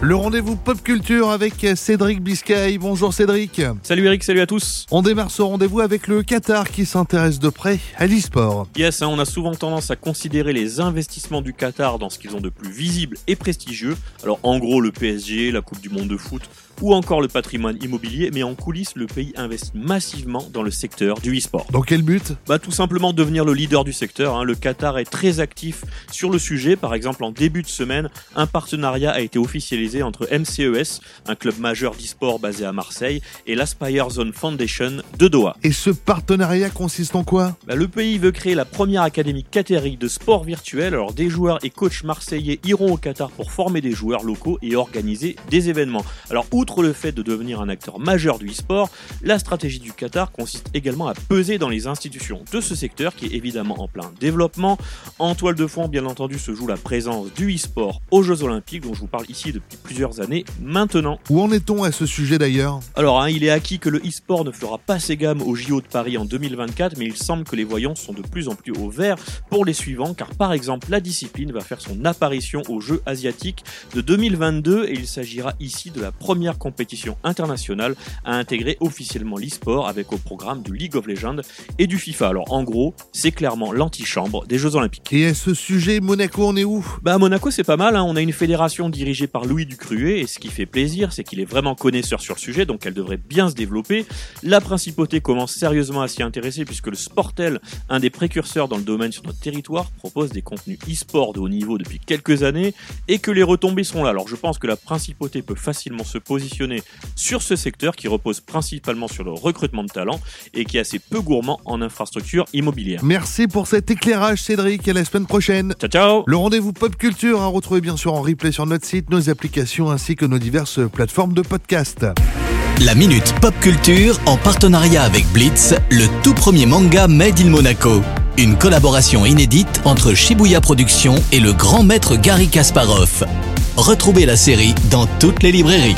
Le rendez-vous pop culture avec Cédric Biscay. Bonjour Cédric. Salut Eric, salut à tous. On démarre ce rendez-vous avec le Qatar qui s'intéresse de près à l'e-sport. Yes, hein, on a souvent tendance à considérer les investissements du Qatar dans ce qu'ils ont de plus visible et prestigieux. Alors en gros le PSG, la Coupe du Monde de foot ou encore le patrimoine immobilier, mais en coulisses, le pays investit massivement dans le secteur du e-sport. Dans quel but? Bah tout simplement devenir le leader du secteur. hein. Le Qatar est très actif sur le sujet. Par exemple, en début de semaine, un partenariat a été officialisé entre MCES, un club majeur d'e-sport basé à Marseille, et l'Aspire Zone Foundation de Doha. Et ce partenariat consiste en quoi? Bah, le pays veut créer la première académie qatari de sport virtuel. Alors des joueurs et coachs marseillais iront au Qatar pour former des joueurs locaux et organiser des événements. Alors outre le fait de devenir un acteur majeur du e-sport, la stratégie du Qatar consiste également à peser dans les institutions de ce secteur qui est évidemment en plein développement. En toile de fond, bien entendu, se joue la présence du e-sport aux Jeux Olympiques dont je vous parle ici depuis plusieurs années maintenant. Où en est-on à ce sujet d'ailleurs? Alors, hein, il est acquis que le e-sport ne fera pas ses gammes au JO de Paris en 2024, mais il semble que les voyants sont de plus en plus au vert pour les suivants, car par exemple, la discipline va faire son apparition aux Jeux asiatiques de 2022 et il s'agira ici de la première compétition internationale à intégrer officiellement l'e-sport avec au programme du League of Legends et du FIFA. Alors, en gros, c'est clairement l'antichambre des Jeux Olympiques. Et à ce sujet, Monaco en est où? Bah à Monaco c'est pas mal, hein. on a une fédération dirigée par Louis Ducruet et ce qui fait plaisir c'est qu'il est vraiment connaisseur sur le sujet donc elle devrait bien se développer. La principauté commence sérieusement à s'y intéresser puisque le Sportel, un des précurseurs dans le domaine sur notre territoire, propose des contenus e-sport de haut niveau depuis quelques années et que les retombées sont là. Alors je pense que la principauté peut facilement se positionner sur ce secteur qui repose principalement sur le recrutement de talents et qui est assez peu gourmand en infrastructures immobilières. Merci pour cet éclairage Cédric et à la semaine prochaine. Ciao ciao Le rendez-vous pop culture à retrouver bien sûr en replay sur notre site, nos applications ainsi que nos diverses plateformes de podcast. La Minute Pop Culture en partenariat avec Blitz, le tout premier manga Made in Monaco. Une collaboration inédite entre Shibuya Productions et le grand maître Gary Kasparov. Retrouvez la série dans toutes les librairies.